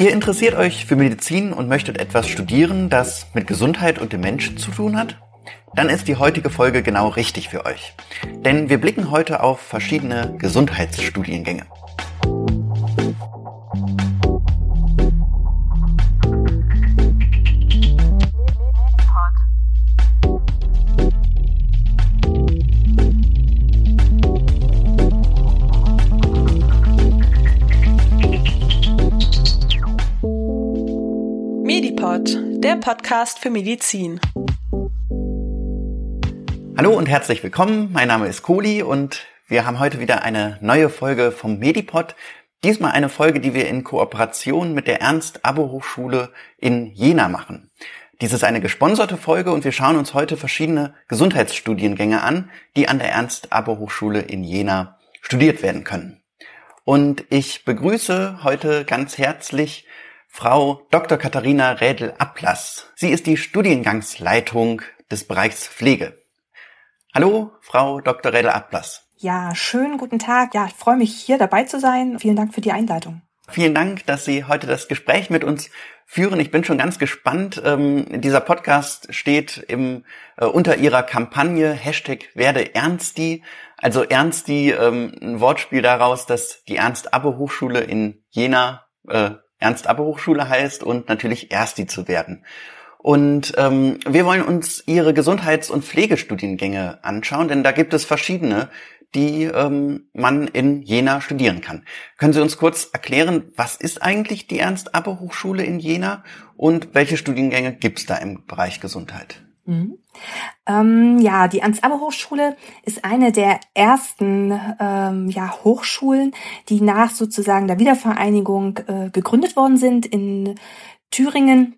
Ihr interessiert euch für Medizin und möchtet etwas studieren, das mit Gesundheit und dem Menschen zu tun hat? Dann ist die heutige Folge genau richtig für euch. Denn wir blicken heute auf verschiedene Gesundheitsstudiengänge. Der Podcast für Medizin. Hallo und herzlich willkommen. Mein Name ist Kohli und wir haben heute wieder eine neue Folge vom Medipod. Diesmal eine Folge, die wir in Kooperation mit der Ernst-Abo-Hochschule in Jena machen. Dies ist eine gesponserte Folge und wir schauen uns heute verschiedene Gesundheitsstudiengänge an, die an der Ernst-Abo-Hochschule in Jena studiert werden können. Und ich begrüße heute ganz herzlich Frau Dr. Katharina Rädel-Ablass. Sie ist die Studiengangsleitung des Bereichs Pflege. Hallo, Frau Dr. Rädel-Ablass. Ja, schönen guten Tag. Ja, ich freue mich, hier dabei zu sein. Vielen Dank für die Einleitung. Vielen Dank, dass Sie heute das Gespräch mit uns führen. Ich bin schon ganz gespannt. Ähm, dieser Podcast steht im, äh, unter Ihrer Kampagne Hashtag werde Ernsti. Also Ernsti, ähm, ein Wortspiel daraus, dass die Ernst-Abbe-Hochschule in Jena äh, Ernst-Abbe-Hochschule heißt und natürlich Ersti zu werden. Und ähm, wir wollen uns Ihre Gesundheits- und Pflegestudiengänge anschauen, denn da gibt es verschiedene, die ähm, man in Jena studieren kann. Können Sie uns kurz erklären, was ist eigentlich die Ernst-Abbe-Hochschule in Jena und welche Studiengänge gibt es da im Bereich Gesundheit? Mhm. Ähm, ja, die Ernst-Abbe-Hochschule ist eine der ersten ähm, ja, Hochschulen, die nach sozusagen der Wiedervereinigung äh, gegründet worden sind in Thüringen.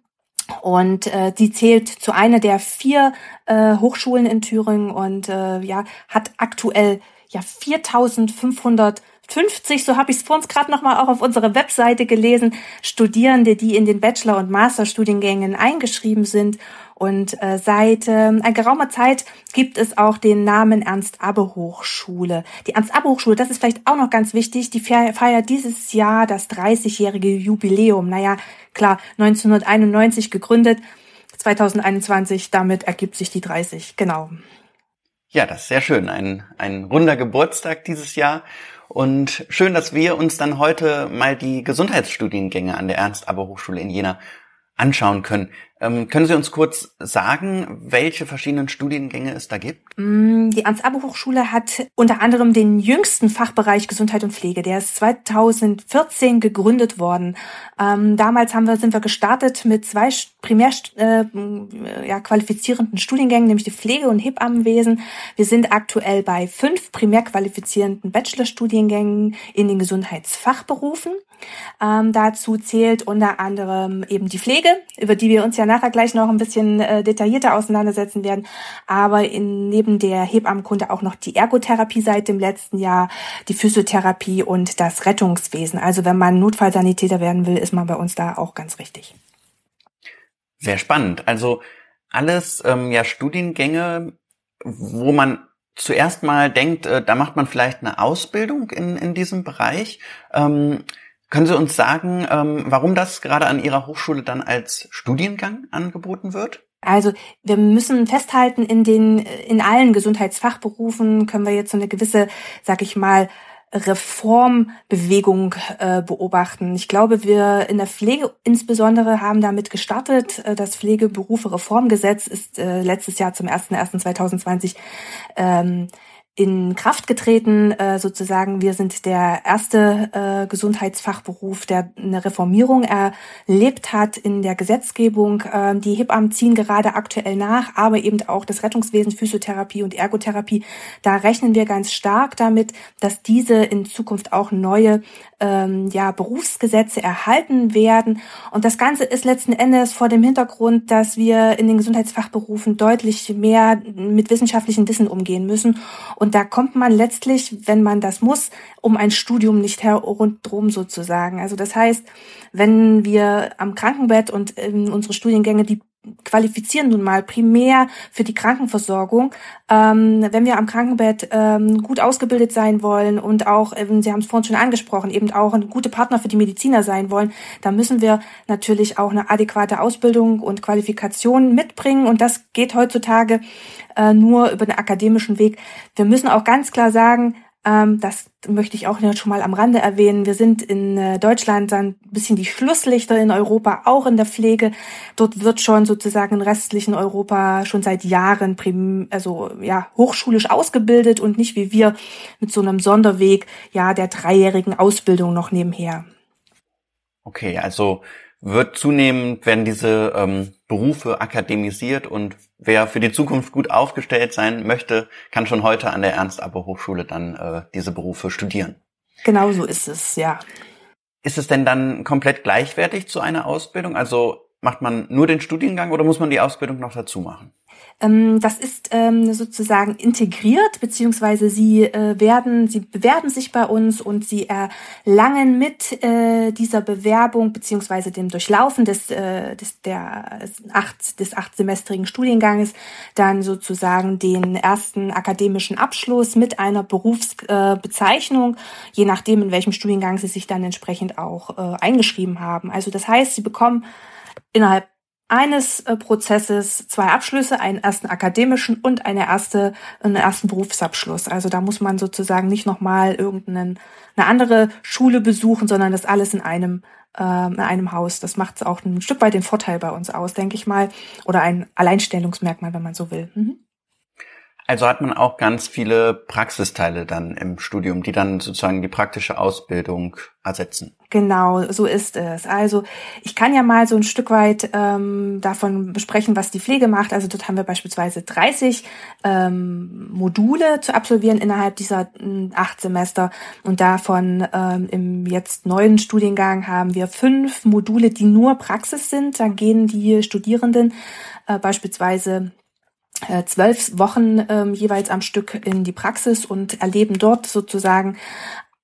Und äh, die zählt zu einer der vier äh, Hochschulen in Thüringen und äh, ja hat aktuell ja 4.500 50, so habe ich es vor uns gerade nochmal auch auf unserer Webseite gelesen, Studierende, die in den Bachelor- und Masterstudiengängen eingeschrieben sind. Und äh, seit äh, geraumer Zeit gibt es auch den Namen Ernst-Abbe-Hochschule. Die Ernst-Abbe-Hochschule, das ist vielleicht auch noch ganz wichtig, die feiert dieses Jahr das 30-jährige Jubiläum. Naja, klar, 1991 gegründet, 2021, damit ergibt sich die 30, genau. Ja, das ist sehr schön. Ein, ein runder Geburtstag dieses Jahr. Und schön, dass wir uns dann heute mal die Gesundheitsstudiengänge an der Ernst-Aber-Hochschule in Jena anschauen können. Ähm, können Sie uns kurz sagen, welche verschiedenen Studiengänge es da gibt? Mm, die Ernst-Abbe-Hochschule hat unter anderem den jüngsten Fachbereich Gesundheit und Pflege. Der ist 2014 gegründet worden. Ähm, damals haben wir, sind wir gestartet mit zwei primär äh, ja, qualifizierenden Studiengängen, nämlich die Pflege- und Hebammenwesen. Wir sind aktuell bei fünf primär qualifizierenden Bachelorstudiengängen in den Gesundheitsfachberufen. Ähm, dazu zählt unter anderem eben die Pflege, über die wir uns ja nachher gleich noch ein bisschen äh, detaillierter auseinandersetzen werden. Aber in, neben der Hebammenkunde auch noch die Ergotherapie seit dem letzten Jahr, die Physiotherapie und das Rettungswesen. Also wenn man Notfallsanitäter werden will, ist man bei uns da auch ganz richtig. Sehr spannend. Also alles ähm, ja Studiengänge, wo man zuerst mal denkt, äh, da macht man vielleicht eine Ausbildung in, in diesem Bereich. Ähm, können Sie uns sagen, ähm, warum das gerade an Ihrer Hochschule dann als Studiengang angeboten wird? Also wir müssen festhalten, in den in allen Gesundheitsfachberufen können wir jetzt so eine gewisse, sag ich mal, Reformbewegung äh, beobachten. Ich glaube, wir in der Pflege insbesondere haben damit gestartet. Äh, das Pflegeberufe Reformgesetz ist äh, letztes Jahr zum 01.01.2020 ähm, in Kraft getreten, äh, sozusagen. Wir sind der erste äh, Gesundheitsfachberuf, der eine Reformierung erlebt hat in der Gesetzgebung. Äh, die Hebammen ziehen gerade aktuell nach, aber eben auch das Rettungswesen, Physiotherapie und Ergotherapie. Da rechnen wir ganz stark damit, dass diese in Zukunft auch neue ähm, ja, Berufsgesetze erhalten werden. Und das Ganze ist letzten Endes vor dem Hintergrund, dass wir in den Gesundheitsfachberufen deutlich mehr mit wissenschaftlichem Wissen umgehen müssen. Und da kommt man letztlich, wenn man das muss, um ein Studium nicht herundrum sozusagen. Also das heißt, wenn wir am Krankenbett und in unsere Studiengänge, die qualifizieren nun mal primär für die Krankenversorgung. Ähm, wenn wir am Krankenbett ähm, gut ausgebildet sein wollen und auch, ähm, Sie haben es vorhin schon angesprochen, eben auch ein gute Partner für die Mediziner sein wollen, dann müssen wir natürlich auch eine adäquate Ausbildung und Qualifikation mitbringen. Und das geht heutzutage äh, nur über den akademischen Weg. Wir müssen auch ganz klar sagen, das möchte ich auch schon mal am Rande erwähnen. Wir sind in äh, Deutschland dann ein bisschen die Schlusslichter in Europa, auch in der Pflege. Dort wird schon sozusagen im restlichen Europa schon seit Jahren prim, also ja hochschulisch ausgebildet und nicht wie wir mit so einem Sonderweg ja der dreijährigen Ausbildung noch nebenher. Okay, also wird zunehmend werden diese ähm, Berufe akademisiert und wer für die Zukunft gut aufgestellt sein möchte, kann schon heute an der Ernst-Abbe-Hochschule dann äh, diese Berufe studieren. Genau so ist es, ja. Ist es denn dann komplett gleichwertig zu einer Ausbildung? Also macht man nur den Studiengang oder muss man die Ausbildung noch dazu machen? Ähm, das ist ähm, sozusagen integriert, beziehungsweise sie äh, werden, sie bewerben sich bei uns und sie erlangen mit äh, dieser Bewerbung beziehungsweise dem Durchlaufen des, äh, des, der acht, des achtsemestrigen Studienganges dann sozusagen den ersten akademischen Abschluss mit einer Berufsbezeichnung, je nachdem, in welchem Studiengang sie sich dann entsprechend auch eingeschrieben haben. Also das heißt, sie bekommen innerhalb eines äh, Prozesses zwei Abschlüsse, einen ersten akademischen und eine erste, einen ersten Berufsabschluss. Also da muss man sozusagen nicht nochmal irgendeine eine andere Schule besuchen, sondern das alles in einem, äh, in einem Haus. Das macht auch ein Stück weit den Vorteil bei uns aus, denke ich mal. Oder ein Alleinstellungsmerkmal, wenn man so will. Mhm. Also hat man auch ganz viele Praxisteile dann im Studium, die dann sozusagen die praktische Ausbildung ersetzen. Genau, so ist es. Also ich kann ja mal so ein Stück weit ähm, davon besprechen, was die Pflege macht. Also dort haben wir beispielsweise 30 ähm, Module zu absolvieren innerhalb dieser äh, acht Semester und davon ähm, im jetzt neuen Studiengang haben wir fünf Module, die nur Praxis sind. Da gehen die Studierenden äh, beispielsweise äh, zwölf Wochen ähm, jeweils am Stück in die Praxis und erleben dort sozusagen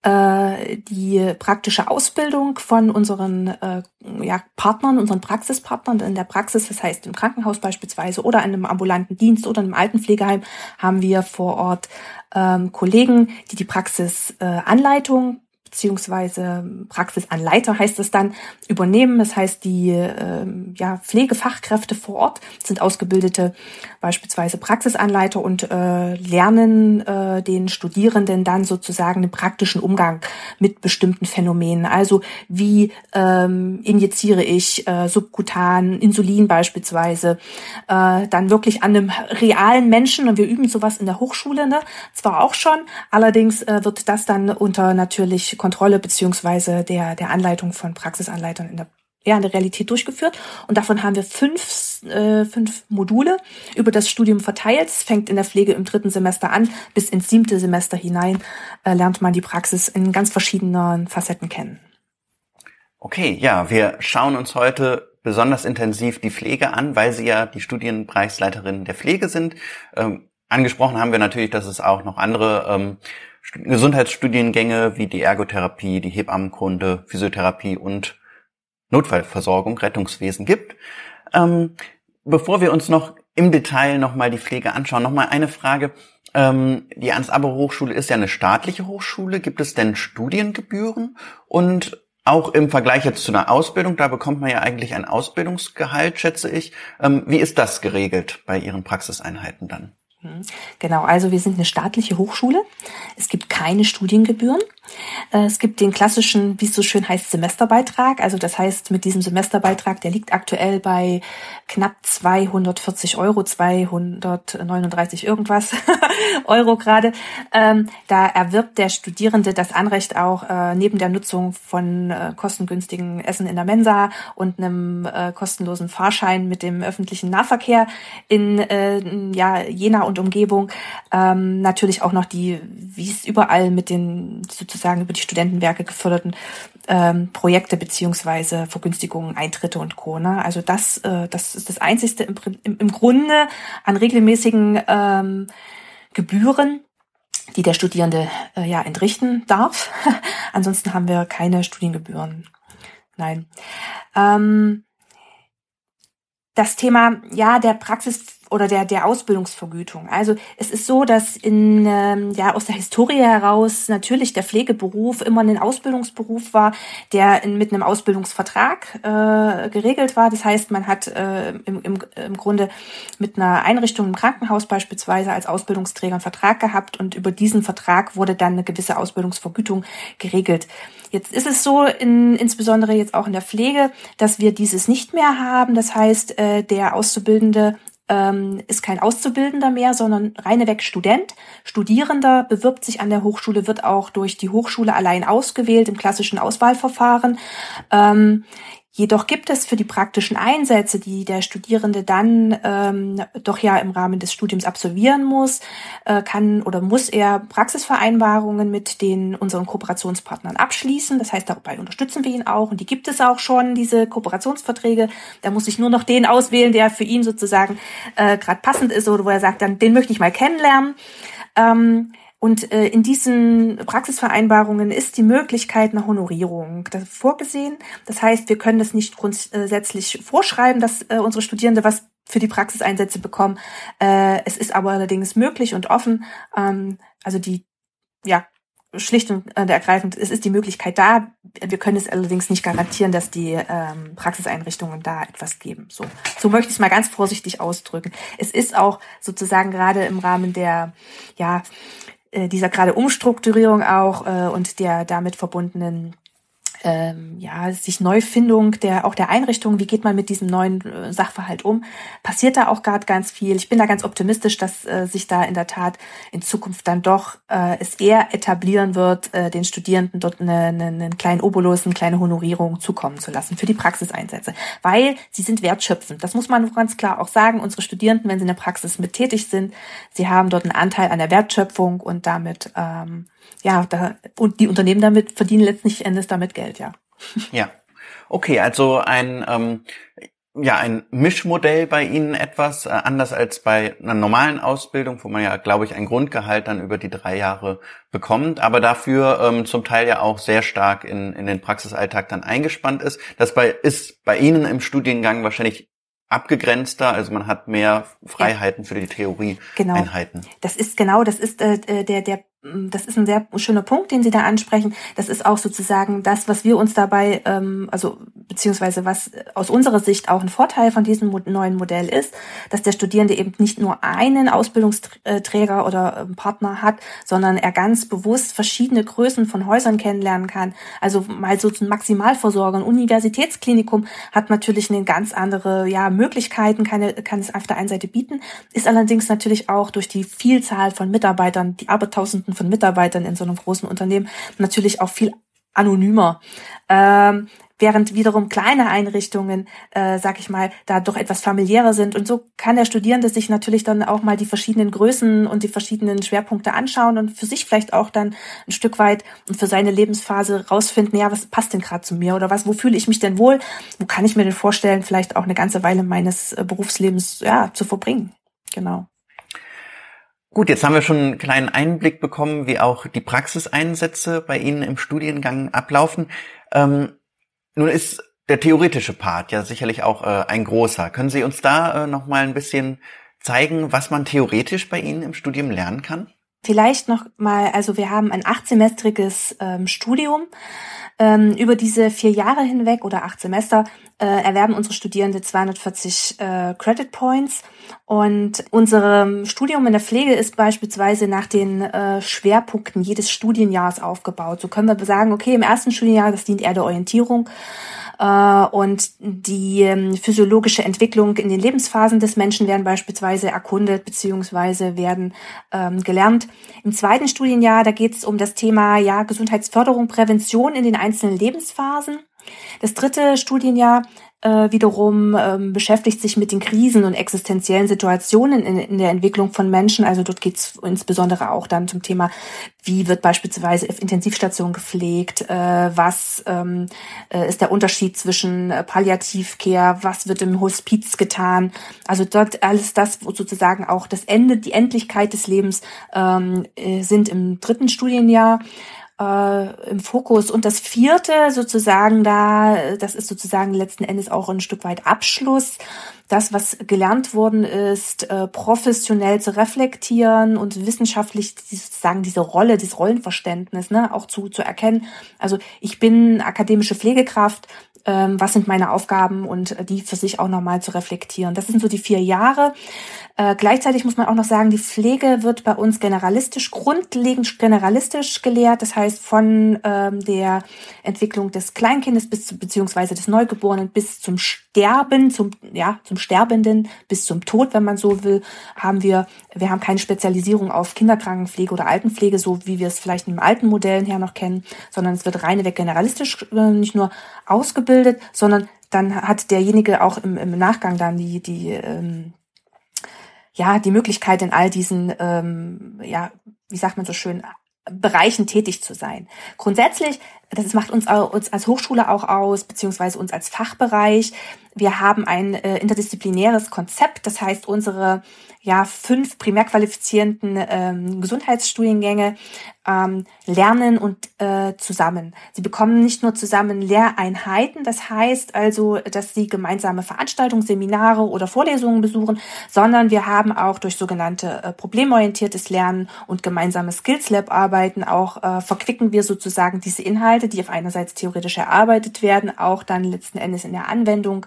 äh, die praktische Ausbildung von unseren äh, ja, Partnern, unseren Praxispartnern. In der Praxis, das heißt im Krankenhaus beispielsweise oder in einem ambulanten Dienst oder einem Altenpflegeheim, haben wir vor Ort ähm, Kollegen, die die Praxisanleitung äh, beziehungsweise Praxisanleiter heißt es dann, übernehmen. Das heißt, die äh, ja, Pflegefachkräfte vor Ort sind ausgebildete beispielsweise Praxisanleiter und äh, lernen äh, den Studierenden dann sozusagen den praktischen Umgang mit bestimmten Phänomenen. Also wie ähm, injiziere ich äh, subkutan Insulin beispielsweise, äh, dann wirklich an einem realen Menschen und wir üben sowas in der Hochschule, ne? zwar auch schon, allerdings äh, wird das dann unter natürlich Kontrolle beziehungsweise der, der Anleitung von Praxisanleitern in der ja, in der Realität durchgeführt. Und davon haben wir fünf, äh, fünf Module über das Studium verteilt. Es fängt in der Pflege im dritten Semester an. Bis ins siebte Semester hinein äh, lernt man die Praxis in ganz verschiedenen Facetten kennen. Okay, ja, wir schauen uns heute besonders intensiv die Pflege an, weil Sie ja die Studienbereichsleiterin der Pflege sind. Ähm, angesprochen haben wir natürlich, dass es auch noch andere ähm, Gesundheitsstudiengänge wie die Ergotherapie, die Hebammenkunde, Physiotherapie und Notfallversorgung, Rettungswesen gibt. Ähm, bevor wir uns noch im Detail nochmal die Pflege anschauen, nochmal eine Frage. Ähm, die Ernst-Abbe-Hochschule ist ja eine staatliche Hochschule. Gibt es denn Studiengebühren? Und auch im Vergleich jetzt zu einer Ausbildung, da bekommt man ja eigentlich ein Ausbildungsgehalt, schätze ich. Ähm, wie ist das geregelt bei Ihren Praxiseinheiten dann? Genau, also wir sind eine staatliche Hochschule. Es gibt keine Studiengebühren. Äh, es gibt den klassischen, wie es so schön heißt, Semesterbeitrag. Also das heißt, mit diesem Semesterbeitrag, der liegt aktuell bei knapp 240 Euro, 239 irgendwas Euro gerade. Ähm, da erwirbt der Studierende das Anrecht auch äh, neben der Nutzung von äh, kostengünstigen Essen in der Mensa und einem äh, kostenlosen Fahrschein mit dem öffentlichen Nahverkehr in äh, ja, Jena und Umgebung ähm, natürlich auch noch die, wie es überall mit den sozusagen über die Studentenwerke geförderten ähm, Projekte beziehungsweise Vergünstigungen, Eintritte und Co. Ne? Also das, äh, das ist das Einzigste im, im, im Grunde an regelmäßigen ähm, Gebühren, die der Studierende äh, ja entrichten darf. Ansonsten haben wir keine Studiengebühren. Nein. Ähm, das Thema ja der Praxis oder der der Ausbildungsvergütung. Also es ist so, dass in ähm, ja aus der Historie heraus natürlich der Pflegeberuf immer ein Ausbildungsberuf war, der in, mit einem Ausbildungsvertrag äh, geregelt war. Das heißt, man hat äh, im, im, im Grunde mit einer Einrichtung im Krankenhaus beispielsweise als Ausbildungsträger einen Vertrag gehabt und über diesen Vertrag wurde dann eine gewisse Ausbildungsvergütung geregelt. Jetzt ist es so, in, insbesondere jetzt auch in der Pflege, dass wir dieses nicht mehr haben. Das heißt, äh, der Auszubildende ähm, ist kein Auszubildender mehr, sondern reineweg Student. Studierender bewirbt sich an der Hochschule, wird auch durch die Hochschule allein ausgewählt im klassischen Auswahlverfahren. Ähm, Jedoch gibt es für die praktischen Einsätze, die der Studierende dann ähm, doch ja im Rahmen des Studiums absolvieren muss, äh, kann oder muss er Praxisvereinbarungen mit den unseren Kooperationspartnern abschließen. Das heißt, dabei unterstützen wir ihn auch und die gibt es auch schon, diese Kooperationsverträge. Da muss ich nur noch den auswählen, der für ihn sozusagen äh, gerade passend ist oder wo er sagt, dann den möchte ich mal kennenlernen. Ähm, und äh, in diesen Praxisvereinbarungen ist die Möglichkeit einer Honorierung vorgesehen. Das heißt, wir können das nicht grundsätzlich vorschreiben, dass äh, unsere Studierende was für die Praxiseinsätze bekommen. Äh, es ist aber allerdings möglich und offen. Ähm, also die, ja, schlicht und ergreifend, es ist die Möglichkeit da. Wir können es allerdings nicht garantieren, dass die ähm, Praxiseinrichtungen da etwas geben. So, so möchte ich es mal ganz vorsichtig ausdrücken. Es ist auch sozusagen gerade im Rahmen der, ja, äh, dieser gerade Umstrukturierung auch äh, und der damit verbundenen ähm, ja, sich Neufindung der auch der Einrichtung, wie geht man mit diesem neuen äh, Sachverhalt um, passiert da auch gerade ganz viel. Ich bin da ganz optimistisch, dass äh, sich da in der Tat in Zukunft dann doch äh, es eher etablieren wird, äh, den Studierenden dort eine, eine, einen kleinen Obolus, eine kleine Honorierung zukommen zu lassen für die Praxiseinsätze, weil sie sind wertschöpfend. Das muss man ganz klar auch sagen. Unsere Studierenden, wenn sie in der Praxis mit tätig sind, sie haben dort einen Anteil an der Wertschöpfung und damit ähm, ja, da, und die Unternehmen damit verdienen letztlich Endes damit Geld, ja. Ja. Okay, also ein, ähm, ja, ein Mischmodell bei Ihnen etwas, äh, anders als bei einer normalen Ausbildung, wo man ja, glaube ich, ein Grundgehalt dann über die drei Jahre bekommt, aber dafür ähm, zum Teil ja auch sehr stark in, in den Praxisalltag dann eingespannt ist. Das bei, ist bei Ihnen im Studiengang wahrscheinlich abgegrenzter, also man hat mehr Freiheiten für die Theorieeinheiten. Genau. Das ist genau, das ist äh, der der das ist ein sehr schöner Punkt, den Sie da ansprechen. Das ist auch sozusagen das, was wir uns dabei, ähm, also beziehungsweise was aus unserer Sicht auch ein Vorteil von diesem neuen Modell ist, dass der Studierende eben nicht nur einen Ausbildungsträger oder ähm, Partner hat, sondern er ganz bewusst verschiedene Größen von Häusern kennenlernen kann. Also mal so zum Maximalversorger, ein Universitätsklinikum hat natürlich eine ganz andere ja, Möglichkeiten, kann, kann es auf der einen Seite bieten, ist allerdings natürlich auch durch die Vielzahl von Mitarbeitern, die Abertausenden Hunderten von Mitarbeitern in so einem großen Unternehmen natürlich auch viel anonymer. Ähm, während wiederum kleine Einrichtungen, äh, sag ich mal, da doch etwas familiärer sind. Und so kann der Studierende sich natürlich dann auch mal die verschiedenen Größen und die verschiedenen Schwerpunkte anschauen und für sich vielleicht auch dann ein Stück weit und für seine Lebensphase rausfinden, ja, was passt denn gerade zu mir oder was, wo fühle ich mich denn wohl? Wo kann ich mir denn vorstellen, vielleicht auch eine ganze Weile meines äh, Berufslebens ja zu verbringen? Genau. Gut, jetzt haben wir schon einen kleinen Einblick bekommen, wie auch die Praxiseinsätze bei Ihnen im Studiengang ablaufen. Ähm, nun ist der theoretische Part ja sicherlich auch äh, ein großer. Können Sie uns da äh, noch mal ein bisschen zeigen, was man theoretisch bei Ihnen im Studium lernen kann? Vielleicht noch mal, also wir haben ein achtsemestriges ähm, Studium. Ähm, über diese vier Jahre hinweg oder acht Semester äh, erwerben unsere Studierende 240 äh, Credit Points. Und unser Studium in der Pflege ist beispielsweise nach den äh, Schwerpunkten jedes Studienjahres aufgebaut. So können wir sagen, okay, im ersten Studienjahr, das dient eher der Orientierung äh, und die ähm, physiologische Entwicklung in den Lebensphasen des Menschen werden beispielsweise erkundet beziehungsweise werden ähm, gelernt. Im zweiten Studienjahr, da geht es um das Thema ja, Gesundheitsförderung, Prävention in den einzelnen Lebensphasen. Das dritte Studienjahr äh, wiederum ähm, beschäftigt sich mit den Krisen und existenziellen Situationen in, in der Entwicklung von Menschen. Also dort geht es insbesondere auch dann zum Thema, wie wird beispielsweise Intensivstation gepflegt, äh, was ähm, äh, ist der Unterschied zwischen äh, Palliativcare, was wird im Hospiz getan. Also dort alles das, wo sozusagen auch das Ende, die Endlichkeit des Lebens ähm, äh, sind im dritten Studienjahr. Äh, im Fokus. Und das vierte sozusagen da, das ist sozusagen letzten Endes auch ein Stück weit Abschluss. Das, was gelernt worden ist, äh, professionell zu reflektieren und wissenschaftlich sozusagen diese Rolle, dieses Rollenverständnis ne, auch zu, zu erkennen. Also ich bin akademische Pflegekraft, ähm, was sind meine Aufgaben und die für sich auch nochmal zu reflektieren. Das sind so die vier Jahre. Äh, gleichzeitig muss man auch noch sagen, die Pflege wird bei uns generalistisch, grundlegend generalistisch gelehrt. Das heißt, von ähm, der Entwicklung des Kleinkindes bis zu, beziehungsweise des Neugeborenen bis zum Sterben, zum, ja, zum Sterbenden, bis zum Tod, wenn man so will, haben wir, wir haben keine Spezialisierung auf Kinderkrankenpflege oder Altenpflege, so wie wir es vielleicht in alten Modellen her noch kennen, sondern es wird reineweg generalistisch äh, nicht nur ausgebildet, sondern dann hat derjenige auch im, im Nachgang dann die, die ähm, ja die Möglichkeit in all diesen ähm, ja wie sagt man so schön Bereichen tätig zu sein. Grundsätzlich, das macht uns, uns als Hochschule auch aus, beziehungsweise uns als Fachbereich. Wir haben ein äh, interdisziplinäres Konzept, das heißt, unsere ja fünf primär qualifizierenden ähm, Gesundheitsstudiengänge ähm, lernen und äh, zusammen. Sie bekommen nicht nur zusammen Lehreinheiten, das heißt also, dass sie gemeinsame Veranstaltungen, Seminare oder Vorlesungen besuchen, sondern wir haben auch durch sogenannte äh, problemorientiertes Lernen und gemeinsame Skills Lab Arbeiten auch äh, verquicken wir sozusagen diese Inhalte, die auf einerseits theoretisch erarbeitet werden, auch dann letzten Endes in der Anwendung.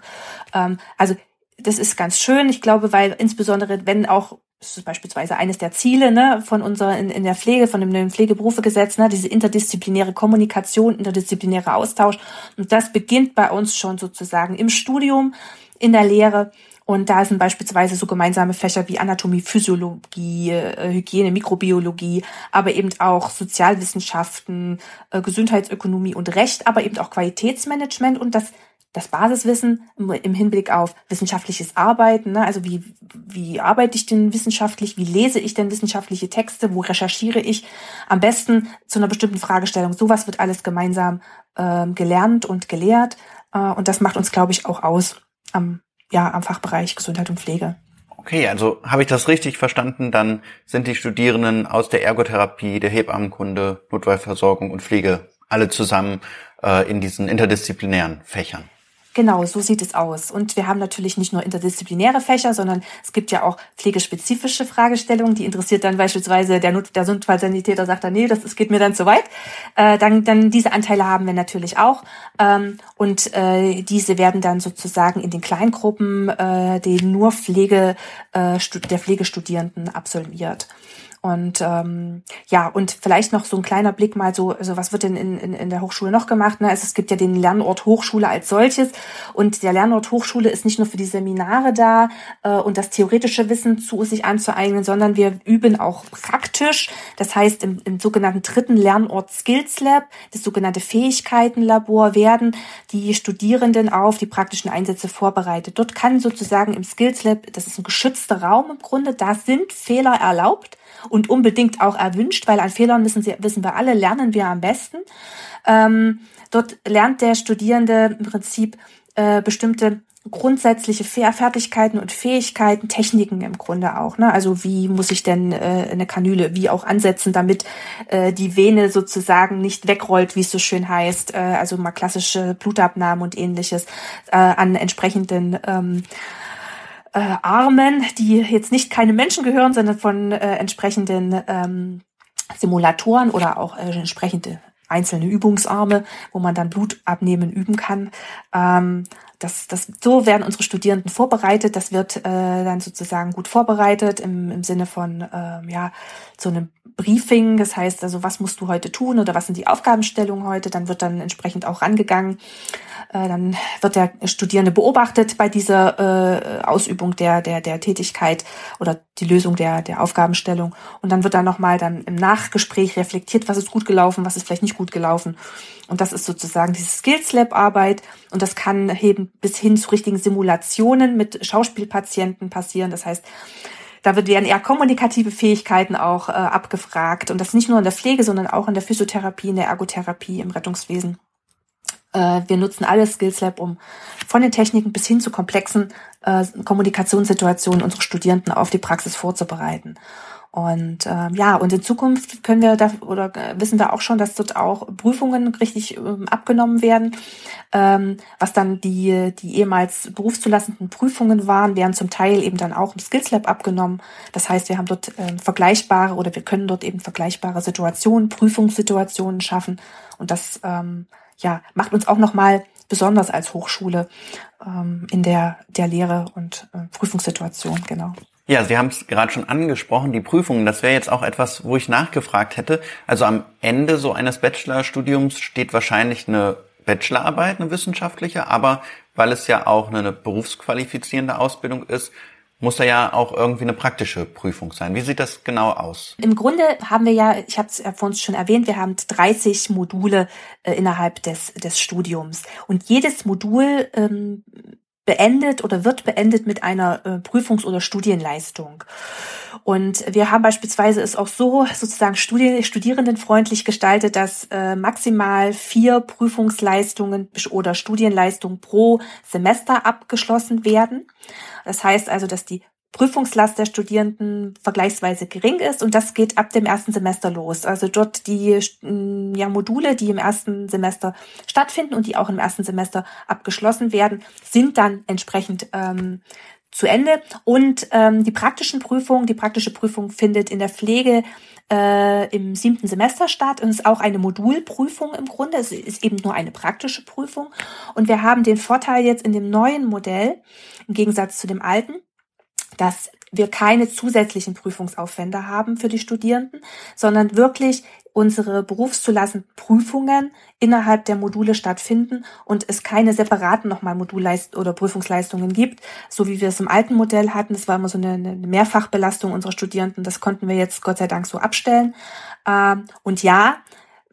Ähm, also das ist ganz schön. Ich glaube, weil insbesondere, wenn auch das ist beispielsweise eines der Ziele ne, von unserer in, in der Pflege, von dem neuen Pflegeberufegesetz, ne, diese interdisziplinäre Kommunikation, interdisziplinäre Austausch. Und das beginnt bei uns schon sozusagen im Studium, in der Lehre. Und da sind beispielsweise so gemeinsame Fächer wie Anatomie, Physiologie, äh, Hygiene, Mikrobiologie, aber eben auch Sozialwissenschaften, äh, Gesundheitsökonomie und Recht, aber eben auch Qualitätsmanagement und das das Basiswissen im Hinblick auf wissenschaftliches Arbeiten, ne? also wie, wie arbeite ich denn wissenschaftlich, wie lese ich denn wissenschaftliche Texte, wo recherchiere ich am besten zu einer bestimmten Fragestellung. Sowas wird alles gemeinsam ähm, gelernt und gelehrt äh, und das macht uns, glaube ich, auch aus am, ja, am Fachbereich Gesundheit und Pflege. Okay, also habe ich das richtig verstanden, dann sind die Studierenden aus der Ergotherapie, der Hebammenkunde, Notfallversorgung und Pflege alle zusammen äh, in diesen interdisziplinären Fächern. Genau, so sieht es aus. Und wir haben natürlich nicht nur interdisziplinäre Fächer, sondern es gibt ja auch pflegespezifische Fragestellungen, die interessiert dann beispielsweise der, Not der Notfallsanitäter sagt dann, nee, das, das geht mir dann zu weit. Äh, dann, dann diese Anteile haben wir natürlich auch. Ähm, und äh, diese werden dann sozusagen in den Kleingruppen, äh, den nur Pflege, äh, der Pflegestudierenden absolviert. Und ähm, ja, und vielleicht noch so ein kleiner Blick mal so, also was wird denn in, in, in der Hochschule noch gemacht? Ne? Also es gibt ja den Lernort Hochschule als solches und der Lernort Hochschule ist nicht nur für die Seminare da äh, und das theoretische Wissen zu sich anzueignen, sondern wir üben auch praktisch. Das heißt, im, im sogenannten dritten Lernort Skills Lab, das sogenannte Fähigkeitenlabor, werden die Studierenden auf die praktischen Einsätze vorbereitet. Dort kann sozusagen im Skills Lab, das ist ein geschützter Raum im Grunde, da sind Fehler erlaubt und unbedingt auch erwünscht, weil an Fehlern wissen, Sie, wissen wir alle, lernen wir am besten. Ähm, dort lernt der Studierende im Prinzip äh, bestimmte grundsätzliche Fertigkeiten und Fähigkeiten, Techniken im Grunde auch. Ne? Also wie muss ich denn äh, eine Kanüle wie auch ansetzen, damit äh, die Vene sozusagen nicht wegrollt, wie es so schön heißt. Äh, also mal klassische Blutabnahmen und ähnliches äh, an entsprechenden ähm, äh, Armen, die jetzt nicht keine Menschen gehören, sondern von äh, entsprechenden ähm, Simulatoren oder auch äh, entsprechende einzelne Übungsarme, wo man dann Blut abnehmen üben kann. Ähm, das, das, so werden unsere Studierenden vorbereitet. Das wird äh, dann sozusagen gut vorbereitet im, im Sinne von ähm, ja so einem Briefing. Das heißt also, was musst du heute tun oder was sind die Aufgabenstellungen heute? Dann wird dann entsprechend auch rangegangen. Äh, dann wird der Studierende beobachtet bei dieser äh, Ausübung der, der, der Tätigkeit oder die Lösung der, der Aufgabenstellung. Und dann wird dann nochmal dann im Nachgespräch reflektiert, was ist gut gelaufen, was ist vielleicht nicht gut gelaufen. Und das ist sozusagen diese Skills Lab Arbeit. Und das kann eben bis hin zu richtigen Simulationen mit Schauspielpatienten passieren. Das heißt, da werden eher kommunikative Fähigkeiten auch äh, abgefragt. Und das nicht nur in der Pflege, sondern auch in der Physiotherapie, in der Ergotherapie, im Rettungswesen. Äh, wir nutzen alle Skills Lab, um von den Techniken bis hin zu komplexen äh, Kommunikationssituationen unsere Studierenden auf die Praxis vorzubereiten. Und äh, ja, und in Zukunft können wir da oder äh, wissen wir auch schon, dass dort auch Prüfungen richtig ähm, abgenommen werden, ähm, was dann die die ehemals berufszulassenden Prüfungen waren, werden zum Teil eben dann auch im Skills Lab abgenommen. Das heißt, wir haben dort ähm, vergleichbare oder wir können dort eben vergleichbare Situationen, Prüfungssituationen schaffen und das ähm, ja macht uns auch noch mal besonders als Hochschule ähm, in der der Lehre und äh, Prüfungssituation genau. Ja, Sie haben es gerade schon angesprochen, die Prüfungen, das wäre jetzt auch etwas, wo ich nachgefragt hätte. Also am Ende so eines Bachelorstudiums steht wahrscheinlich eine Bachelorarbeit, eine wissenschaftliche, aber weil es ja auch eine berufsqualifizierende Ausbildung ist, muss da ja auch irgendwie eine praktische Prüfung sein. Wie sieht das genau aus? Im Grunde haben wir ja, ich habe es vorhin schon erwähnt, wir haben 30 Module äh, innerhalb des, des Studiums. Und jedes Modul ähm, beendet oder wird beendet mit einer äh, Prüfungs- oder Studienleistung. Und wir haben beispielsweise es auch so sozusagen Studi studierendenfreundlich gestaltet, dass äh, maximal vier Prüfungsleistungen oder Studienleistungen pro Semester abgeschlossen werden. Das heißt also, dass die Prüfungslast der Studierenden vergleichsweise gering ist und das geht ab dem ersten Semester los. Also dort die mm, ja, Module, die im ersten Semester stattfinden und die auch im ersten Semester abgeschlossen werden, sind dann entsprechend ähm, zu Ende. Und ähm, die praktischen Prüfungen, die praktische Prüfung findet in der Pflege äh, im siebten Semester statt und ist auch eine Modulprüfung im Grunde. Es ist eben nur eine praktische Prüfung. Und wir haben den Vorteil jetzt in dem neuen Modell, im Gegensatz zu dem alten, dass wir keine zusätzlichen Prüfungsaufwände haben für die Studierenden, sondern wirklich unsere berufszulassenden Prüfungen innerhalb der Module stattfinden und es keine separaten nochmal Modulleist oder Prüfungsleistungen gibt, so wie wir es im alten Modell hatten. Das war immer so eine, eine Mehrfachbelastung unserer Studierenden. Das konnten wir jetzt Gott sei Dank so abstellen. Ähm, und ja,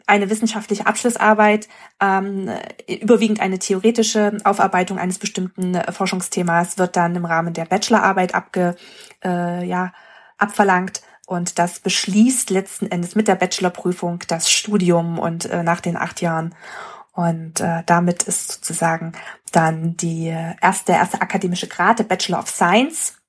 eine wissenschaftliche Abschlussarbeit, ähm, überwiegend eine theoretische Aufarbeitung eines bestimmten äh, Forschungsthemas wird dann im Rahmen der Bachelorarbeit abge, äh, ja, abverlangt. Und das beschließt letzten Endes mit der Bachelorprüfung das Studium und äh, nach den acht Jahren. Und äh, damit ist sozusagen dann die erste, der erste akademische Grad, der Bachelor of Science,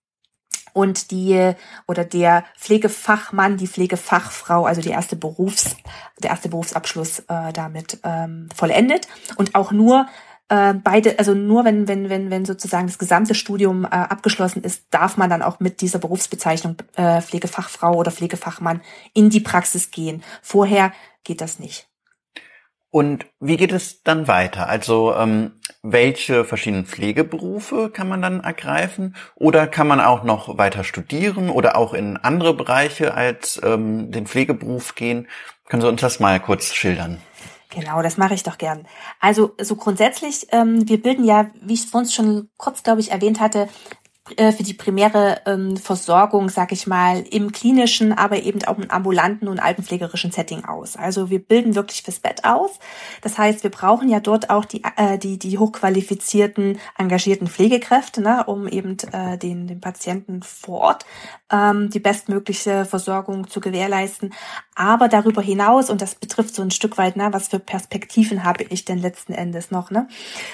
und die oder der Pflegefachmann, die Pflegefachfrau, also die erste Berufs, der erste Berufsabschluss äh, damit ähm, vollendet und auch nur äh, beide, also nur wenn, wenn, wenn, wenn sozusagen das gesamte Studium äh, abgeschlossen ist, darf man dann auch mit dieser Berufsbezeichnung äh, Pflegefachfrau oder Pflegefachmann in die Praxis gehen. Vorher geht das nicht. Und wie geht es dann weiter? Also ähm, welche verschiedenen Pflegeberufe kann man dann ergreifen? Oder kann man auch noch weiter studieren oder auch in andere Bereiche als ähm, den Pflegeberuf gehen? Können Sie uns das mal kurz schildern? Genau, das mache ich doch gern. Also so grundsätzlich, ähm, wir bilden ja, wie ich es vorhin schon kurz, glaube ich, erwähnt hatte, äh, für die primäre ähm, Versorgung, sag ich mal, im klinischen, aber eben auch im ambulanten und altenpflegerischen Setting aus. Also wir bilden wirklich fürs Bett aus. Das heißt, wir brauchen ja dort auch die, äh, die, die hochqualifizierten, engagierten Pflegekräfte, ne, um eben äh, den, den Patienten vor Ort ähm, die bestmögliche Versorgung zu gewährleisten. Aber darüber hinaus, und das betrifft so ein Stück weit, ne, was für Perspektiven habe ich denn letzten Endes noch? Ne?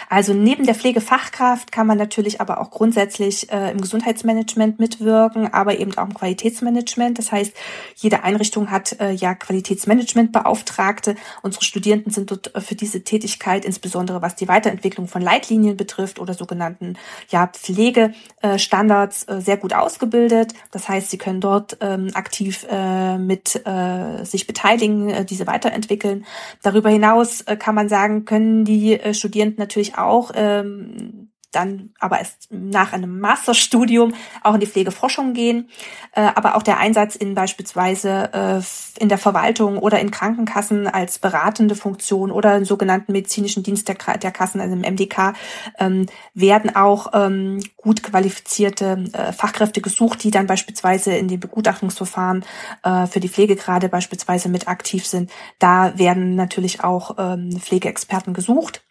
Also neben der Pflegefachkraft kann man natürlich aber auch grundsätzlich äh, äh, im Gesundheitsmanagement mitwirken, aber eben auch im Qualitätsmanagement. Das heißt, jede Einrichtung hat äh, ja Qualitätsmanagementbeauftragte. Unsere Studierenden sind dort äh, für diese Tätigkeit, insbesondere was die Weiterentwicklung von Leitlinien betrifft oder sogenannten ja, Pflegestandards, äh, sehr gut ausgebildet. Das heißt, sie können dort ähm, aktiv äh, mit äh, sich beteiligen, äh, diese weiterentwickeln. Darüber hinaus äh, kann man sagen, können die äh, Studierenden natürlich auch ähm, dann aber erst nach einem Masterstudium auch in die Pflegeforschung gehen, äh, aber auch der Einsatz in beispielsweise äh, in der Verwaltung oder in Krankenkassen als beratende Funktion oder im sogenannten medizinischen Dienst der, Kassen, also im MDK, ähm, werden auch ähm, gut qualifizierte äh, Fachkräfte gesucht, die dann beispielsweise in den Begutachtungsverfahren für die Pflegegrade beispielsweise mit aktiv sind. Da werden natürlich auch ähm, Pflegeexperten gesucht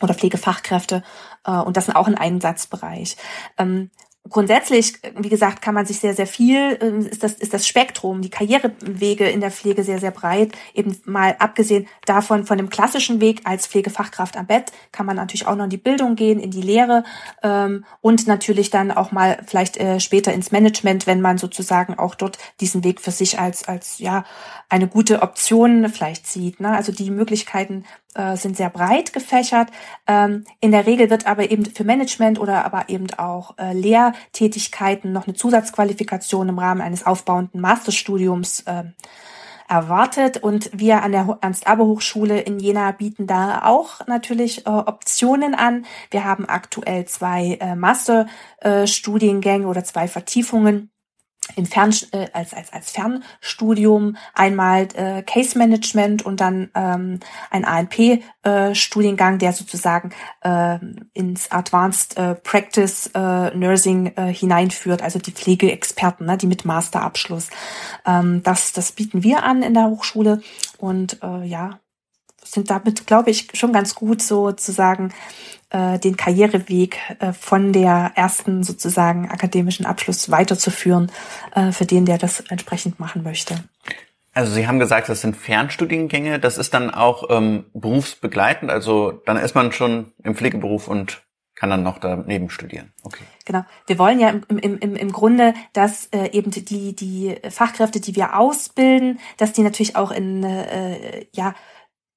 oder Pflegefachkräfte. Äh, und das ist auch ein Einsatzbereich. Ähm, grundsätzlich, wie gesagt, kann man sich sehr, sehr viel, ähm, ist das, ist das Spektrum, die Karrierewege in der Pflege sehr, sehr breit. Eben mal abgesehen davon, von dem klassischen Weg als Pflegefachkraft am Bett, kann man natürlich auch noch in die Bildung gehen, in die Lehre ähm, und natürlich dann auch mal vielleicht äh, später ins Management, wenn man sozusagen auch dort diesen Weg für sich als, als ja, eine gute Option vielleicht sieht. Ne? Also die Möglichkeiten äh, sind sehr breit gefächert. Ähm, in der Regel wird aber eben für Management oder aber eben auch äh, Lehrtätigkeiten noch eine Zusatzqualifikation im Rahmen eines aufbauenden Masterstudiums äh, erwartet. Und wir an der Ernst-Abbe-Hochschule in Jena bieten da auch natürlich äh, Optionen an. Wir haben aktuell zwei äh, Masterstudiengänge oder zwei Vertiefungen in Fern, äh, als, als, als Fernstudium einmal äh, Case Management und dann ähm, ein ANP-Studiengang, äh, der sozusagen äh, ins Advanced äh, Practice äh, Nursing äh, hineinführt, also die Pflegeexperten, ne, die mit Masterabschluss. Ähm, das, das bieten wir an in der Hochschule und äh, ja, sind damit, glaube ich, schon ganz gut sozusagen äh, den Karriereweg äh, von der ersten sozusagen akademischen Abschluss weiterzuführen äh, für den, der das entsprechend machen möchte. Also Sie haben gesagt, das sind Fernstudiengänge. Das ist dann auch ähm, berufsbegleitend. Also dann ist man schon im Pflegeberuf und kann dann noch daneben studieren. Okay. Genau. Wir wollen ja im, im, im, im Grunde, dass äh, eben die, die Fachkräfte, die wir ausbilden, dass die natürlich auch in äh, ja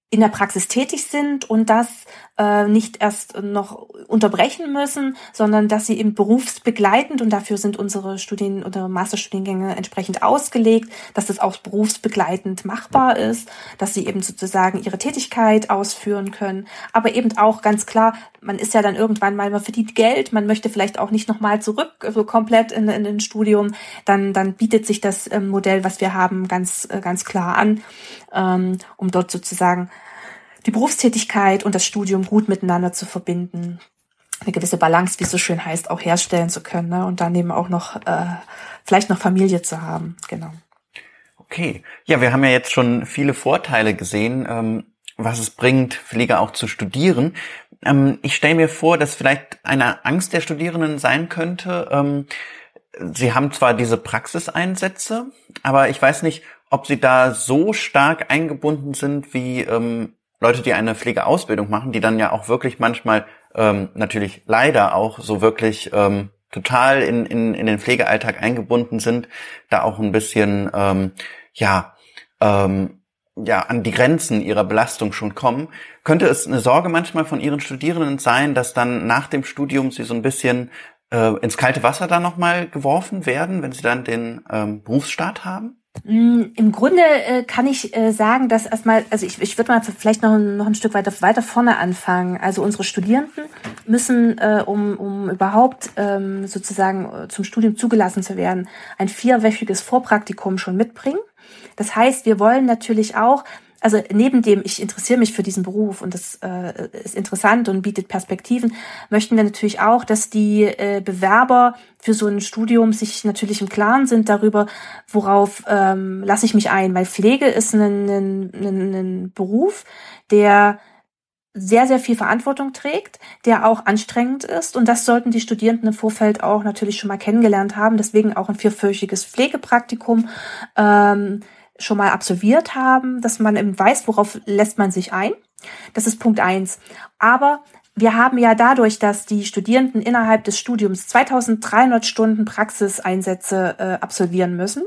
in der Praxis tätig sind und das äh, nicht erst noch unterbrechen müssen, sondern dass sie eben berufsbegleitend und dafür sind unsere Studien oder Masterstudiengänge entsprechend ausgelegt, dass das auch berufsbegleitend machbar ist, dass sie eben sozusagen ihre Tätigkeit ausführen können, aber eben auch ganz klar, man ist ja dann irgendwann mal, man verdient Geld, man möchte vielleicht auch nicht nochmal zurück, so komplett in, in ein Studium, dann, dann bietet sich das ähm, Modell, was wir haben, ganz, äh, ganz klar an, ähm, um dort sozusagen die Berufstätigkeit und das Studium gut miteinander zu verbinden, eine gewisse Balance, wie es so schön heißt, auch herstellen zu können ne? und daneben auch noch äh, vielleicht noch Familie zu haben. Genau. Okay, ja, wir haben ja jetzt schon viele Vorteile gesehen, ähm, was es bringt, Pflege auch zu studieren. Ähm, ich stelle mir vor, dass vielleicht eine Angst der Studierenden sein könnte. Ähm, sie haben zwar diese Praxiseinsätze, aber ich weiß nicht, ob sie da so stark eingebunden sind wie ähm, Leute, die eine Pflegeausbildung machen, die dann ja auch wirklich manchmal ähm, natürlich leider auch so wirklich ähm, total in, in, in den Pflegealltag eingebunden sind, da auch ein bisschen ähm, ja ähm, ja an die Grenzen ihrer Belastung schon kommen. Könnte es eine Sorge manchmal von ihren Studierenden sein, dass dann nach dem Studium sie so ein bisschen äh, ins kalte Wasser da nochmal geworfen werden, wenn sie dann den ähm, Berufsstart haben? Mm, Im Grunde äh, kann ich äh, sagen, dass erstmal, also ich, ich würde mal vielleicht noch, noch ein Stück weiter, weiter vorne anfangen. Also unsere Studierenden müssen, äh, um, um überhaupt ähm, sozusagen äh, zum Studium zugelassen zu werden, ein vierwöchiges Vorpraktikum schon mitbringen. Das heißt, wir wollen natürlich auch also neben dem, ich interessiere mich für diesen Beruf und das äh, ist interessant und bietet Perspektiven, möchten wir natürlich auch, dass die äh, Bewerber für so ein Studium sich natürlich im Klaren sind darüber, worauf ähm, lasse ich mich ein, weil Pflege ist ein, ein, ein, ein Beruf, der sehr, sehr viel Verantwortung trägt, der auch anstrengend ist. Und das sollten die Studierenden im Vorfeld auch natürlich schon mal kennengelernt haben. Deswegen auch ein vierfürchiges Pflegepraktikum. Ähm, schon mal absolviert haben, dass man eben weiß, worauf lässt man sich ein. Das ist Punkt eins. Aber wir haben ja dadurch, dass die Studierenden innerhalb des Studiums 2300 Stunden Praxiseinsätze äh, absolvieren müssen,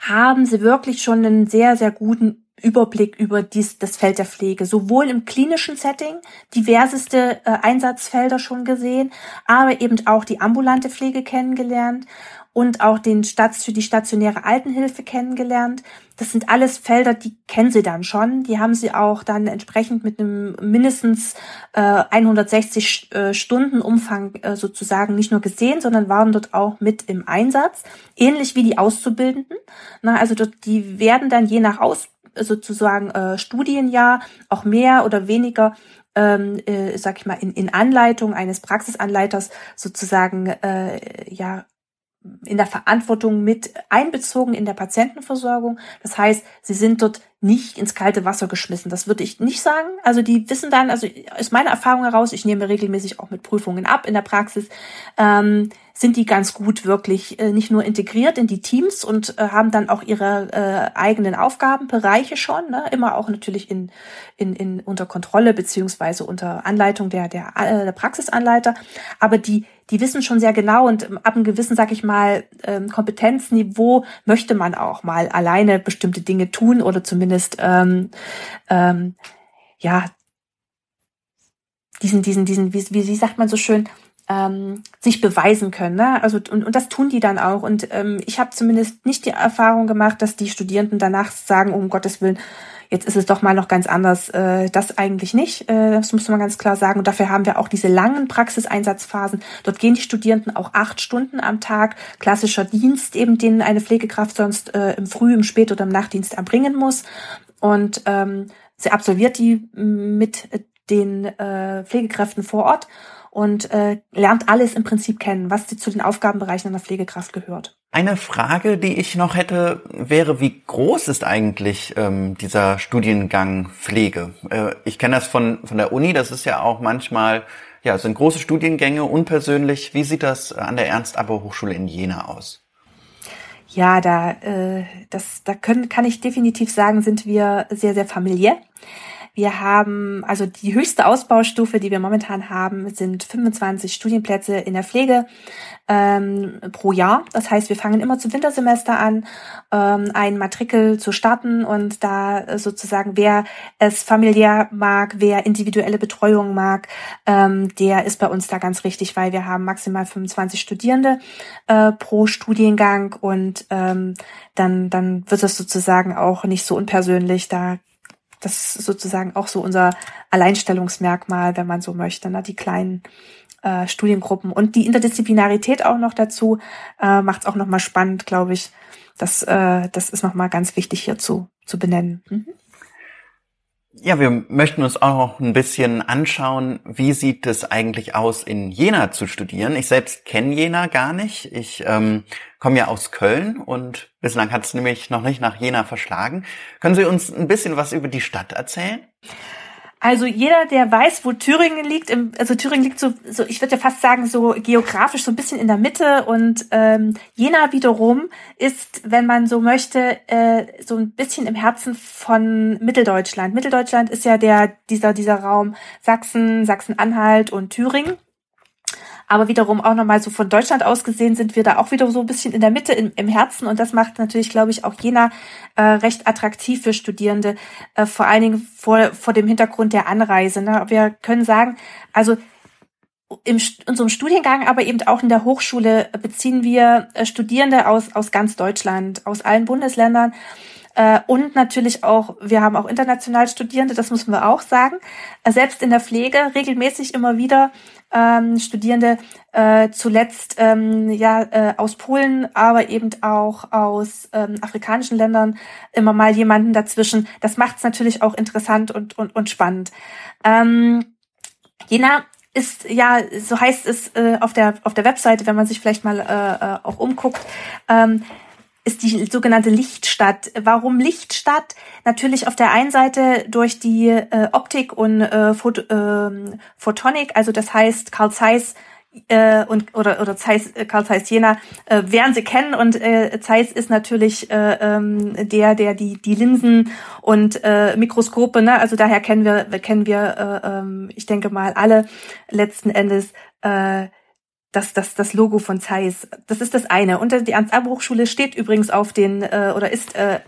haben sie wirklich schon einen sehr, sehr guten Überblick über dies, das Feld der Pflege, sowohl im klinischen Setting, diverseste äh, Einsatzfelder schon gesehen, aber eben auch die ambulante Pflege kennengelernt und auch den Stats für die stationäre Altenhilfe kennengelernt. Das sind alles Felder, die kennen sie dann schon. Die haben sie auch dann entsprechend mit einem mindestens äh, 160 äh, Stunden Umfang äh, sozusagen nicht nur gesehen, sondern waren dort auch mit im Einsatz. Ähnlich wie die Auszubildenden. Na, also dort, die werden dann je nach Aus sozusagen äh, Studienjahr auch mehr oder weniger ähm, äh, sag ich mal, in, in Anleitung eines Praxisanleiters sozusagen äh, ja in der Verantwortung mit einbezogen in der Patientenversorgung. Das heißt, sie sind dort nicht ins kalte Wasser geschmissen. Das würde ich nicht sagen. Also die wissen dann, also aus meiner Erfahrung heraus, ich nehme regelmäßig auch mit Prüfungen ab in der Praxis, ähm, sind die ganz gut wirklich äh, nicht nur integriert in die Teams und äh, haben dann auch ihre äh, eigenen Aufgabenbereiche schon, ne? immer auch natürlich in, in, in unter Kontrolle beziehungsweise unter Anleitung der, der, äh, der Praxisanleiter. Aber die, die wissen schon sehr genau und ab einem gewissen, sag ich mal, ähm, Kompetenzniveau möchte man auch mal alleine bestimmte Dinge tun oder zumindest ähm, ähm, ja diesen, diesen, diesen, wie, wie sagt man so schön, ähm, sich beweisen können. Ne? Also und, und das tun die dann auch. Und ähm, ich habe zumindest nicht die Erfahrung gemacht, dass die Studierenden danach sagen, um Gottes Willen, jetzt ist es doch mal noch ganz anders. Äh, das eigentlich nicht. Äh, das muss man ganz klar sagen. Und dafür haben wir auch diese langen Praxiseinsatzphasen. Dort gehen die Studierenden auch acht Stunden am Tag. Klassischer Dienst, eben den eine Pflegekraft sonst äh, im Früh-, im Spät- oder im Nachtdienst erbringen muss. Und ähm, sie absolviert die mit den äh, Pflegekräften vor Ort und äh, lernt alles im Prinzip kennen, was zu den Aufgabenbereichen einer Pflegekraft gehört. Eine Frage, die ich noch hätte, wäre, wie groß ist eigentlich ähm, dieser Studiengang Pflege? Äh, ich kenne das von, von der Uni, das ist ja auch manchmal, ja, sind große Studiengänge, unpersönlich. Wie sieht das an der Ernst-Abbe-Hochschule in Jena aus? Ja, da, äh, das, da können, kann ich definitiv sagen, sind wir sehr, sehr familiär. Wir haben, also die höchste Ausbaustufe, die wir momentan haben, sind 25 Studienplätze in der Pflege ähm, pro Jahr. Das heißt, wir fangen immer zum Wintersemester an, ähm, ein Matrikel zu starten und da sozusagen, wer es familiär mag, wer individuelle Betreuung mag, ähm, der ist bei uns da ganz richtig, weil wir haben maximal 25 Studierende äh, pro Studiengang und ähm, dann, dann wird es sozusagen auch nicht so unpersönlich. Da das ist sozusagen auch so unser Alleinstellungsmerkmal, wenn man so möchte, ne? die kleinen äh, Studiengruppen und die Interdisziplinarität auch noch dazu äh, macht es auch nochmal spannend, glaube ich. Das, äh, das ist nochmal ganz wichtig hier zu, zu benennen. Mhm. Ja, wir möchten uns auch noch ein bisschen anschauen, wie sieht es eigentlich aus, in Jena zu studieren. Ich selbst kenne Jena gar nicht. Ich ähm, komme ja aus Köln und bislang hat es nämlich noch nicht nach Jena verschlagen. Können Sie uns ein bisschen was über die Stadt erzählen? Also jeder, der weiß, wo Thüringen liegt, im, also Thüringen liegt so, so ich würde ja fast sagen, so geografisch so ein bisschen in der Mitte und ähm, Jena wiederum ist, wenn man so möchte, äh, so ein bisschen im Herzen von Mitteldeutschland. Mitteldeutschland ist ja der dieser dieser Raum Sachsen, Sachsen-Anhalt und Thüringen. Aber wiederum auch nochmal so von Deutschland aus gesehen sind wir da auch wieder so ein bisschen in der Mitte, im, im Herzen. Und das macht natürlich, glaube ich, auch Jena äh, recht attraktiv für Studierende, äh, vor allen Dingen vor, vor dem Hintergrund der Anreise. Ne? Wir können sagen, also in unserem Studiengang, aber eben auch in der Hochschule beziehen wir äh, Studierende aus, aus ganz Deutschland, aus allen Bundesländern. Äh, und natürlich auch, wir haben auch international Studierende, das müssen wir auch sagen. Äh, selbst in der Pflege regelmäßig immer wieder ähm, Studierende, äh, zuletzt ähm, ja äh, aus Polen, aber eben auch aus ähm, afrikanischen Ländern immer mal jemanden dazwischen. Das macht es natürlich auch interessant und, und, und spannend. Ähm, Jena ist ja, so heißt es äh, auf der auf der Webseite, wenn man sich vielleicht mal äh, äh auch umguckt, ähm, ist die sogenannte Lichtstadt. Warum Lichtstadt? Natürlich auf der einen Seite durch die äh, Optik und äh, Phot äh, Photonik, also das heißt Carl Zeiss äh, und oder oder Zeiss, äh, Carl Zeiss Jena äh, werden sie kennen und äh, Zeiss ist natürlich äh, ähm, der der die die Linsen und äh, Mikroskope ne also daher kennen wir kennen wir äh, äh, ich denke mal alle letzten Endes äh, das, das, das Logo von Zeiss. Das ist das eine. Und die Ernst-Abbe-Hochschule steht übrigens auf den äh, oder ist äh,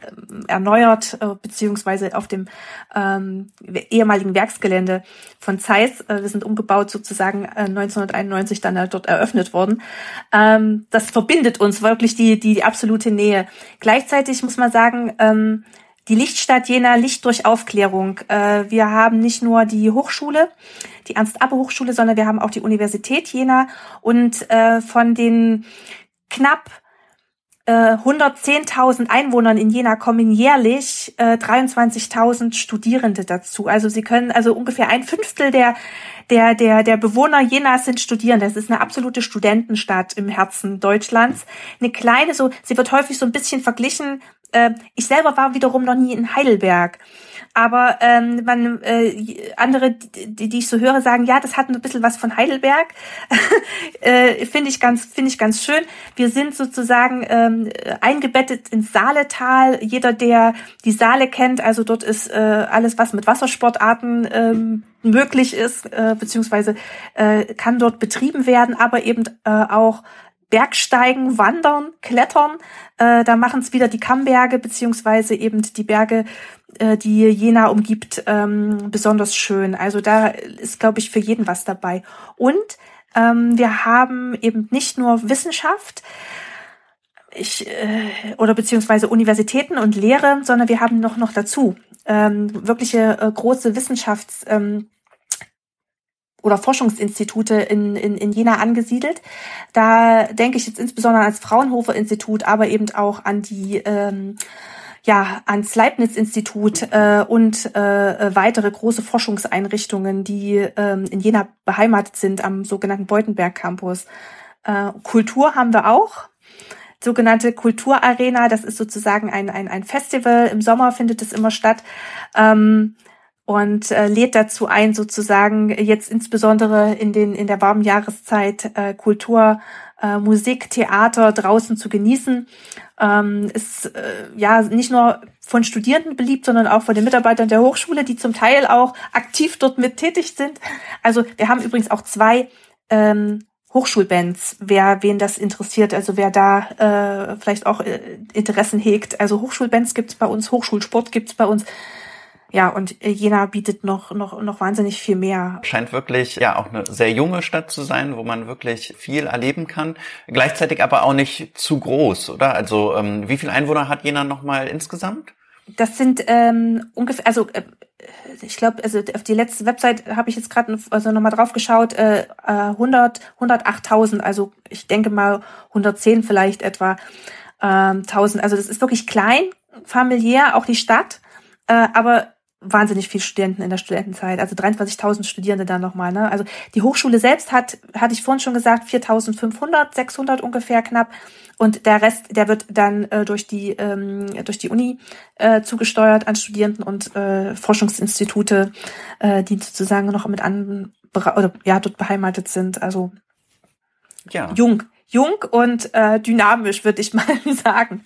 erneuert äh, beziehungsweise auf dem ähm, ehemaligen Werksgelände von Zeiss. Äh, wir sind umgebaut sozusagen äh, 1991 dann äh, dort eröffnet worden. Ähm, das verbindet uns wirklich die, die, die absolute Nähe. Gleichzeitig muss man sagen, ähm, die Lichtstadt Jena Licht durch Aufklärung. Äh, wir haben nicht nur die Hochschule, die Ernst-Abbe-Hochschule, sondern wir haben auch die Universität Jena und äh, von den knapp äh, 110.000 Einwohnern in Jena kommen jährlich äh, 23.000 Studierende dazu. Also sie können also ungefähr ein Fünftel der der der der Bewohner Jenas sind Studierende. Das ist eine absolute Studentenstadt im Herzen Deutschlands. Eine kleine so, sie wird häufig so ein bisschen verglichen. Äh, ich selber war wiederum noch nie in Heidelberg. Aber ähm, man, äh, andere, die, die ich so höre, sagen, ja, das hat ein bisschen was von Heidelberg. äh, finde ich ganz, finde ich ganz schön. Wir sind sozusagen ähm, eingebettet ins Saaletal. Jeder, der die Saale kennt, also dort ist äh, alles, was mit Wassersportarten ähm, möglich ist, äh, beziehungsweise äh, kann dort betrieben werden, aber eben äh, auch Bergsteigen, Wandern, Klettern. Äh, da machen es wieder die Kammberge beziehungsweise eben die Berge, äh, die Jena umgibt, ähm, besonders schön. Also da ist, glaube ich, für jeden was dabei. Und ähm, wir haben eben nicht nur Wissenschaft, ich, äh, oder beziehungsweise Universitäten und Lehre, sondern wir haben noch noch dazu ähm, wirkliche äh, große Wissenschafts ähm, oder Forschungsinstitute in, in, in Jena angesiedelt. Da denke ich jetzt insbesondere ans Fraunhofer Institut, aber eben auch an die ähm, ja, ans Leibniz-Institut äh, und äh, weitere große Forschungseinrichtungen, die ähm, in Jena beheimatet sind am sogenannten Beutenberg-Campus. Äh, Kultur haben wir auch. Sogenannte Kulturarena, das ist sozusagen ein, ein, ein Festival. Im Sommer findet es immer statt. Ähm, und äh, lädt dazu ein, sozusagen jetzt insbesondere in den in der warmen Jahreszeit äh, Kultur, äh, Musik, Theater draußen zu genießen. Ähm, ist äh, ja nicht nur von Studierenden beliebt, sondern auch von den Mitarbeitern der Hochschule, die zum Teil auch aktiv dort mit tätig sind. Also wir haben übrigens auch zwei ähm, Hochschulbands, wer wen das interessiert, also wer da äh, vielleicht auch äh, Interessen hegt. Also Hochschulbands gibt's bei uns, Hochschulsport gibt's bei uns. Ja, und äh, Jena bietet noch, noch, noch wahnsinnig viel mehr. Scheint wirklich ja auch eine sehr junge Stadt zu sein, wo man wirklich viel erleben kann. Gleichzeitig aber auch nicht zu groß, oder? Also ähm, wie viele Einwohner hat Jena nochmal insgesamt? Das sind ähm, ungefähr, also äh, ich glaube, also auf die letzte Website habe ich jetzt gerade also nochmal drauf geschaut, äh, 100, 108.000, also ich denke mal 110 vielleicht etwa ähm, 1000. Also das ist wirklich klein, familiär, auch die Stadt, äh, aber wahnsinnig viel Studenten in der Studentenzeit, also 23.000 Studierende dann nochmal. Ne? Also die Hochschule selbst hat, hatte ich vorhin schon gesagt, 4.500, 600 ungefähr knapp. Und der Rest, der wird dann äh, durch die ähm, durch die Uni äh, zugesteuert an Studierenden und äh, Forschungsinstitute, äh, die sozusagen noch mit anderen oder ja dort beheimatet sind. Also ja. jung, jung und äh, dynamisch, würde ich mal sagen.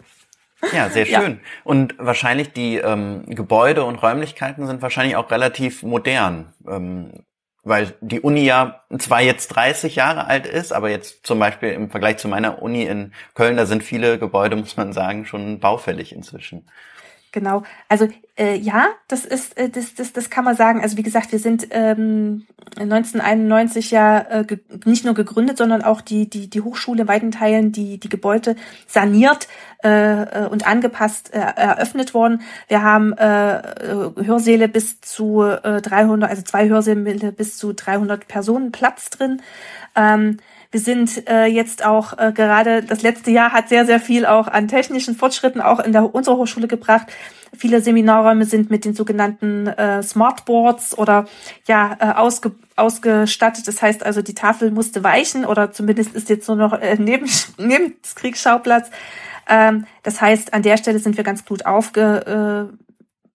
Ja, sehr schön. Ja. Und wahrscheinlich die ähm, Gebäude und Räumlichkeiten sind wahrscheinlich auch relativ modern, ähm, weil die Uni ja zwar jetzt 30 Jahre alt ist, aber jetzt zum Beispiel im Vergleich zu meiner Uni in Köln, da sind viele Gebäude, muss man sagen, schon baufällig inzwischen. Genau. Also äh, ja, das ist, äh, das, das, das kann man sagen. Also wie gesagt, wir sind ähm, 1991 ja äh, nicht nur gegründet, sondern auch die die die Hochschule in weiten Teilen die die Gebäude saniert äh, äh und angepasst äh, eröffnet worden. Wir haben äh, äh Hörsäle bis zu äh, 300, also zwei Hörsäle bis zu 300 Personen Platz drin. Ähm, wir sind äh, jetzt auch äh, gerade, das letzte Jahr hat sehr, sehr viel auch an technischen Fortschritten auch in der unserer Hochschule gebracht. Viele Seminarräume sind mit den sogenannten äh, Smartboards oder ja äh, ausge, ausgestattet. Das heißt also, die Tafel musste weichen oder zumindest ist jetzt nur noch äh, neben, neben Kriegsschauplatz. Ähm, das heißt, an der Stelle sind wir ganz gut aufge, äh,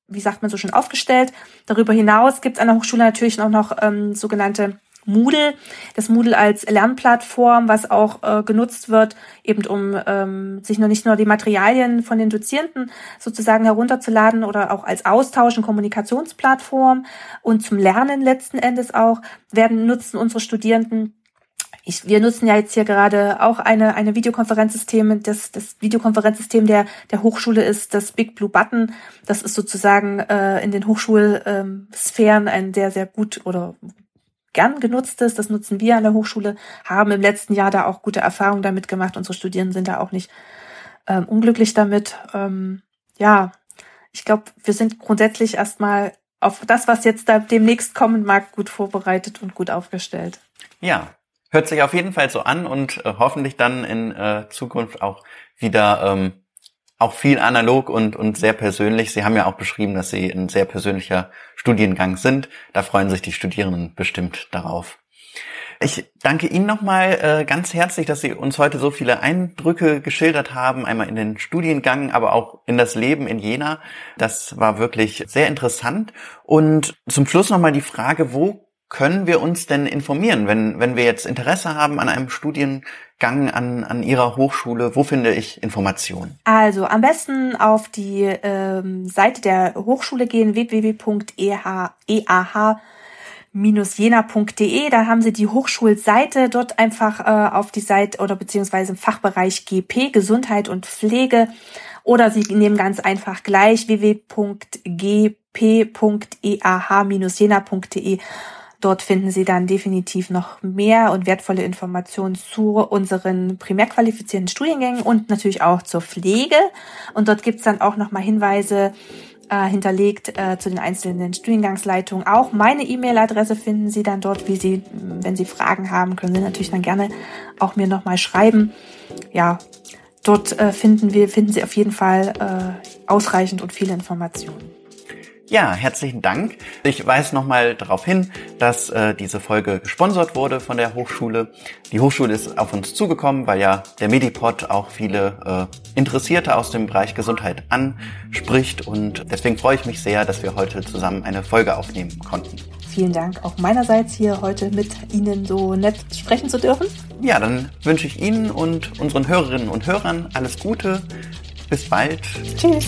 wie sagt man so schön, aufgestellt. Darüber hinaus gibt es an der Hochschule natürlich auch noch ähm, sogenannte Moodle, das Moodle als Lernplattform, was auch äh, genutzt wird, eben um ähm, sich noch nicht nur die Materialien von den Dozierenden sozusagen herunterzuladen oder auch als Austausch und Kommunikationsplattform und zum Lernen letzten Endes auch werden nutzen unsere Studierenden ich, wir nutzen ja jetzt hier gerade auch eine, eine Videokonferenzsystem. Das, das Videokonferenzsystem der, der Hochschule ist das Big Blue Button. Das ist sozusagen äh, in den Hochschulsphären ein sehr, sehr gut oder gern genutztes, das nutzen wir an der Hochschule, haben im letzten Jahr da auch gute Erfahrungen damit gemacht. Unsere Studierenden sind da auch nicht ähm, unglücklich damit. Ähm, ja, ich glaube, wir sind grundsätzlich erstmal auf das, was jetzt da demnächst kommen mag, gut vorbereitet und gut aufgestellt. Ja, hört sich auf jeden Fall so an und äh, hoffentlich dann in äh, Zukunft auch wieder ähm, auch viel analog und, und sehr persönlich. Sie haben ja auch beschrieben, dass Sie ein sehr persönlicher Studiengang sind. Da freuen sich die Studierenden bestimmt darauf. Ich danke Ihnen nochmal äh, ganz herzlich, dass Sie uns heute so viele Eindrücke geschildert haben, einmal in den Studiengang, aber auch in das Leben in Jena. Das war wirklich sehr interessant. Und zum Schluss nochmal die Frage, wo können wir uns denn informieren, wenn, wenn wir jetzt Interesse haben an einem Studiengang an, an Ihrer Hochschule? Wo finde ich Informationen? Also am besten auf die ähm, Seite der Hochschule gehen, www.eah jena.de. Da haben Sie die Hochschulseite. Dort einfach äh, auf die Seite oder beziehungsweise im Fachbereich GP, Gesundheit und Pflege. Oder Sie nehmen ganz einfach gleich www.gp.eah-jena.de Dort finden Sie dann definitiv noch mehr und wertvolle Informationen zu unseren primär qualifizierten Studiengängen und natürlich auch zur Pflege. Und dort gibt's dann auch nochmal Hinweise äh, hinterlegt äh, zu den einzelnen Studiengangsleitungen. Auch meine E-Mail-Adresse finden Sie dann dort, wie Sie, wenn Sie Fragen haben, können Sie natürlich dann gerne auch mir nochmal schreiben. Ja, dort äh, finden wir, finden Sie auf jeden Fall äh, ausreichend und viele Informationen. Ja, herzlichen Dank. Ich weise nochmal darauf hin, dass äh, diese Folge gesponsert wurde von der Hochschule. Die Hochschule ist auf uns zugekommen, weil ja der Medipod auch viele äh, Interessierte aus dem Bereich Gesundheit anspricht und deswegen freue ich mich sehr, dass wir heute zusammen eine Folge aufnehmen konnten. Vielen Dank auch meinerseits hier heute mit Ihnen so nett sprechen zu dürfen. Ja, dann wünsche ich Ihnen und unseren Hörerinnen und Hörern alles Gute. Bis bald. Tschüss.